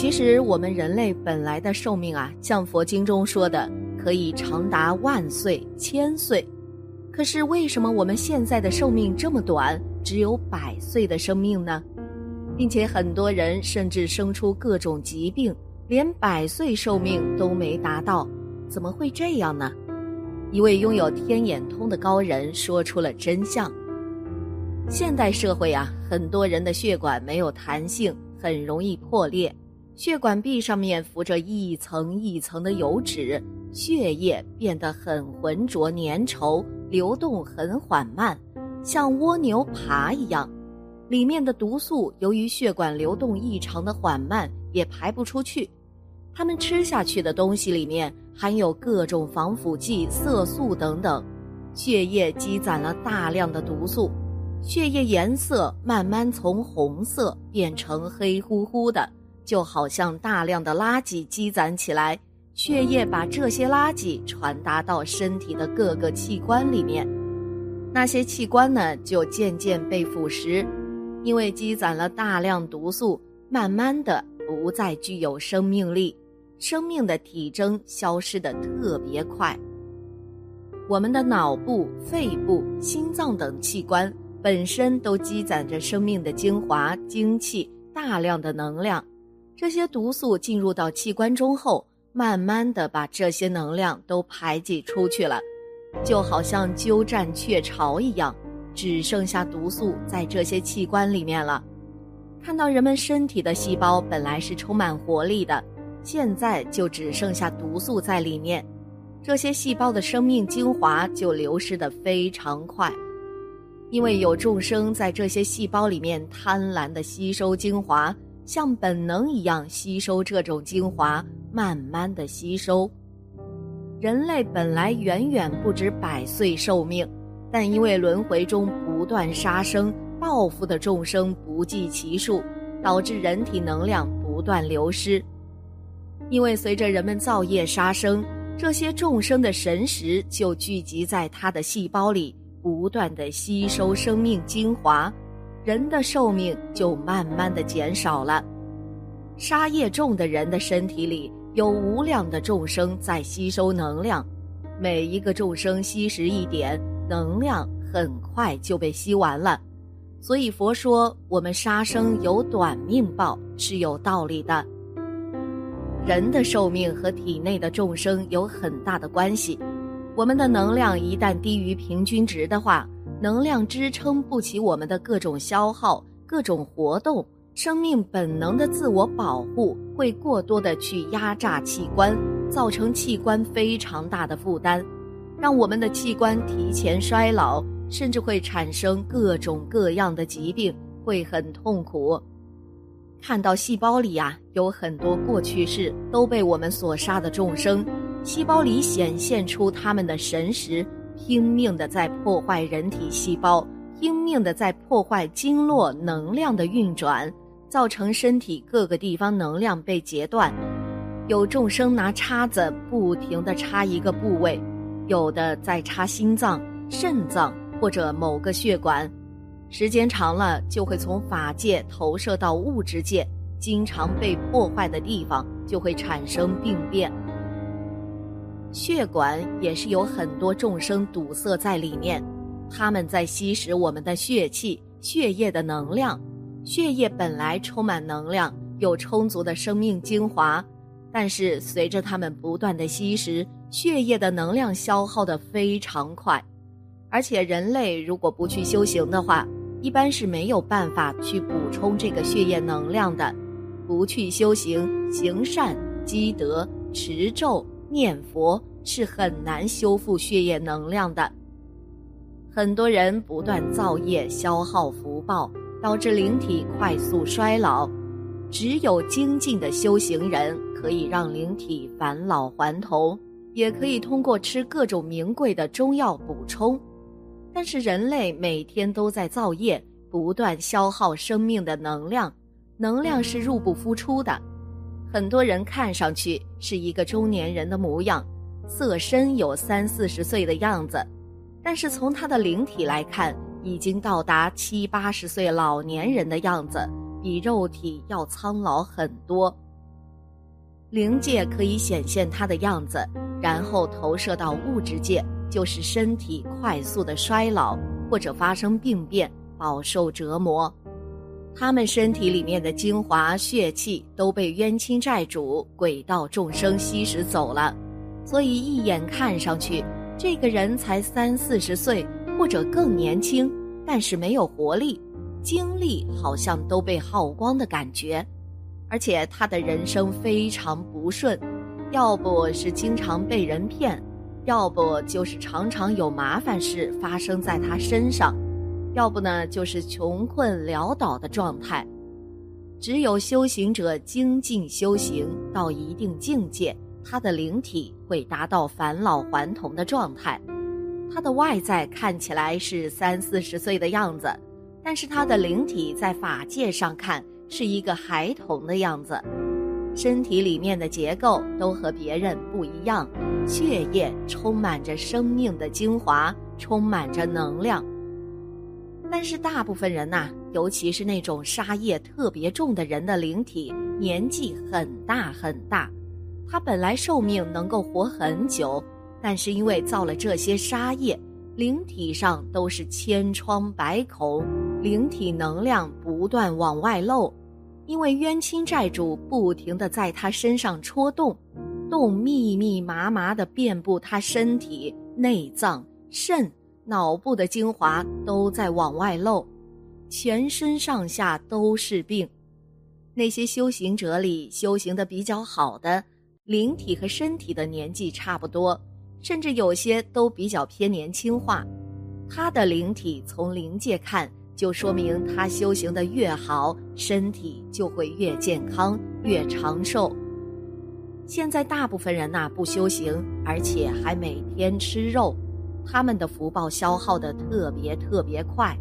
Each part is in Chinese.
其实我们人类本来的寿命啊，像佛经中说的，可以长达万岁、千岁。可是为什么我们现在的寿命这么短，只有百岁的生命呢？并且很多人甚至生出各种疾病，连百岁寿命都没达到，怎么会这样呢？一位拥有天眼通的高人说出了真相。现代社会啊，很多人的血管没有弹性，很容易破裂。血管壁上面浮着一层一层的油脂，血液变得很浑浊粘稠，流动很缓慢，像蜗牛爬一样。里面的毒素由于血管流动异常的缓慢，也排不出去。他们吃下去的东西里面含有各种防腐剂、色素等等，血液积攒了大量的毒素，血液颜色慢慢从红色变成黑乎乎的。就好像大量的垃圾积攒起来，血液把这些垃圾传达到身体的各个器官里面，那些器官呢就渐渐被腐蚀，因为积攒了大量毒素，慢慢的不再具有生命力，生命的体征消失的特别快。我们的脑部、肺部、心脏等器官本身都积攒着生命的精华、精气，大量的能量。这些毒素进入到器官中后，慢慢的把这些能量都排挤出去了，就好像鸠占鹊巢一样，只剩下毒素在这些器官里面了。看到人们身体的细胞本来是充满活力的，现在就只剩下毒素在里面，这些细胞的生命精华就流失的非常快，因为有众生在这些细胞里面贪婪的吸收精华。像本能一样吸收这种精华，慢慢的吸收。人类本来远远不止百岁寿命，但因为轮回中不断杀生、报复的众生不计其数，导致人体能量不断流失。因为随着人们造业杀生，这些众生的神识就聚集在他的细胞里，不断的吸收生命精华。人的寿命就慢慢的减少了，杀业重的人的身体里有无量的众生在吸收能量，每一个众生吸食一点能量，很快就被吸完了。所以佛说我们杀生有短命报是有道理的。人的寿命和体内的众生有很大的关系，我们的能量一旦低于平均值的话。能量支撑不起我们的各种消耗、各种活动，生命本能的自我保护会过多的去压榨器官，造成器官非常大的负担，让我们的器官提前衰老，甚至会产生各种各样的疾病，会很痛苦。看到细胞里呀，有很多过去式都被我们所杀的众生，细胞里显现出他们的神识。拼命的在破坏人体细胞，拼命的在破坏经络能量的运转，造成身体各个地方能量被截断。有众生拿叉子不停的插一个部位，有的在插心脏、肾脏或者某个血管，时间长了就会从法界投射到物质界，经常被破坏的地方就会产生病变。血管也是有很多众生堵塞在里面，他们在吸食我们的血气、血液的能量。血液本来充满能量，有充足的生命精华，但是随着他们不断的吸食，血液的能量消耗的非常快。而且人类如果不去修行的话，一般是没有办法去补充这个血液能量的。不去修行、行善、积德、持咒。念佛是很难修复血液能量的。很多人不断造业，消耗福报，导致灵体快速衰老。只有精进的修行人可以让灵体返老还童，也可以通过吃各种名贵的中药补充。但是人类每天都在造业，不断消耗生命的能量，能量是入不敷出的。很多人看上去是一个中年人的模样，色身有三四十岁的样子，但是从他的灵体来看，已经到达七八十岁老年人的样子。比肉体要苍老很多。灵界可以显现他的样子，然后投射到物质界，就是身体快速的衰老或者发生病变，饱受折磨。他们身体里面的精华血气都被冤亲债主、鬼道众生吸食走了，所以一眼看上去，这个人才三四十岁或者更年轻，但是没有活力。精力好像都被耗光的感觉，而且他的人生非常不顺，要不是经常被人骗，要不就是常常有麻烦事发生在他身上，要不呢就是穷困潦倒的状态。只有修行者精进修行到一定境界，他的灵体会达到返老还童的状态，他的外在看起来是三四十岁的样子。但是他的灵体在法界上看是一个孩童的样子，身体里面的结构都和别人不一样，血液充满着生命的精华，充满着能量。但是大部分人呐，尤其是那种杀业特别重的人的灵体，年纪很大很大，他本来寿命能够活很久，但是因为造了这些杀业。灵体上都是千疮百孔，灵体能量不断往外漏，因为冤亲债主不停的在他身上戳洞，洞密密麻麻的遍布他身体内脏、肾、脑部的精华都在往外漏，全身上下都是病。那些修行者里修行的比较好的，灵体和身体的年纪差不多。甚至有些都比较偏年轻化，他的灵体从灵界看，就说明他修行的越好，身体就会越健康、越长寿。现在大部分人呐不修行，而且还每天吃肉，他们的福报消耗的特别特别快。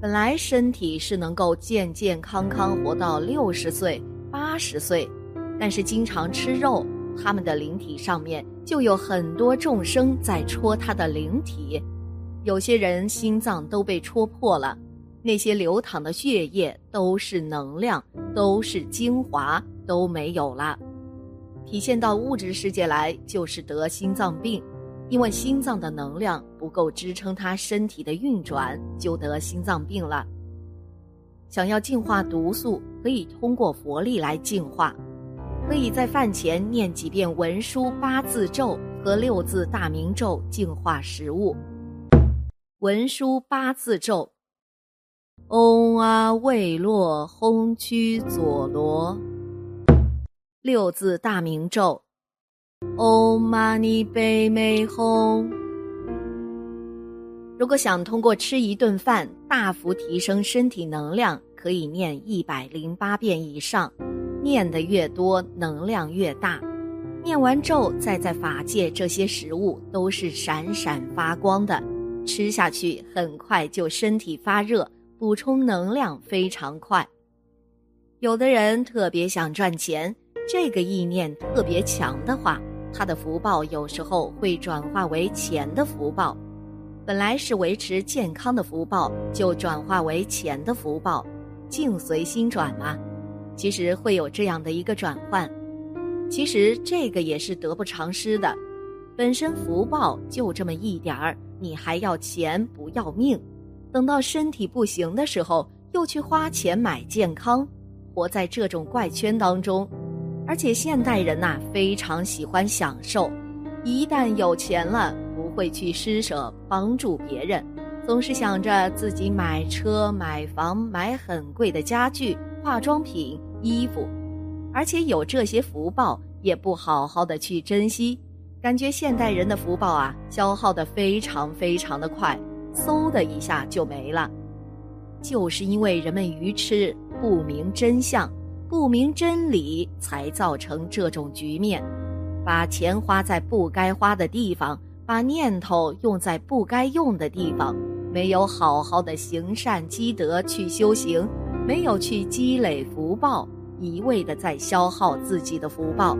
本来身体是能够健健康康活到六十岁、八十岁，但是经常吃肉。他们的灵体上面就有很多众生在戳他的灵体，有些人心脏都被戳破了，那些流淌的血液都是能量，都是精华，都没有了。体现到物质世界来，就是得心脏病，因为心脏的能量不够支撑他身体的运转，就得心脏病了。想要净化毒素，可以通过佛力来净化。可以在饭前念几遍文殊八字咒和六字大明咒净化食物。文殊八字咒：嗡阿未洛吽曲佐罗。六字大明咒：嗡嘛尼呗咪吽。如果想通过吃一顿饭大幅提升身体能量，可以念一百零八遍以上。念的越多，能量越大。念完咒，再在法界，这些食物都是闪闪发光的，吃下去很快就身体发热，补充能量非常快。有的人特别想赚钱，这个意念特别强的话，他的福报有时候会转化为钱的福报。本来是维持健康的福报，就转化为钱的福报，境随心转嘛。其实会有这样的一个转换，其实这个也是得不偿失的。本身福报就这么一点儿，你还要钱不要命，等到身体不行的时候，又去花钱买健康，活在这种怪圈当中。而且现代人呐，非常喜欢享受，一旦有钱了，不会去施舍帮助别人，总是想着自己买车、买房、买很贵的家具、化妆品。衣服，而且有这些福报，也不好好的去珍惜，感觉现代人的福报啊，消耗的非常非常的快，嗖的一下就没了。就是因为人们愚痴，不明真相，不明真理，才造成这种局面。把钱花在不该花的地方，把念头用在不该用的地方，没有好好的行善积德去修行，没有去积累福报，一味的在消耗自己的福报。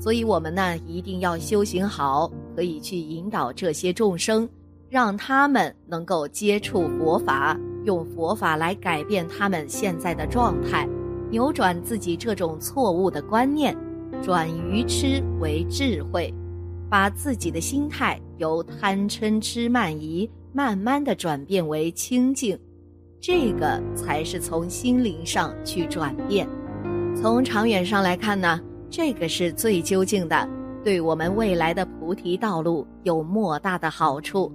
所以，我们呢一定要修行好，可以去引导这些众生，让他们能够接触佛法，用佛法来改变他们现在的状态，扭转自己这种错误的观念。转愚痴为智慧，把自己的心态由贪嗔痴慢疑慢慢的转变为清净，这个才是从心灵上去转变。从长远上来看呢，这个是最究竟的，对我们未来的菩提道路有莫大的好处。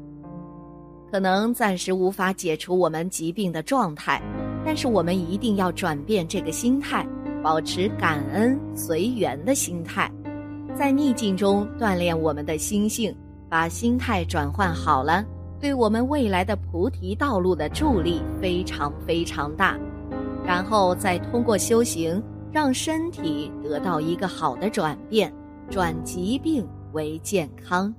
可能暂时无法解除我们疾病的状态，但是我们一定要转变这个心态。保持感恩随缘的心态，在逆境中锻炼我们的心性，把心态转换好了，对我们未来的菩提道路的助力非常非常大。然后再通过修行，让身体得到一个好的转变，转疾病为健康。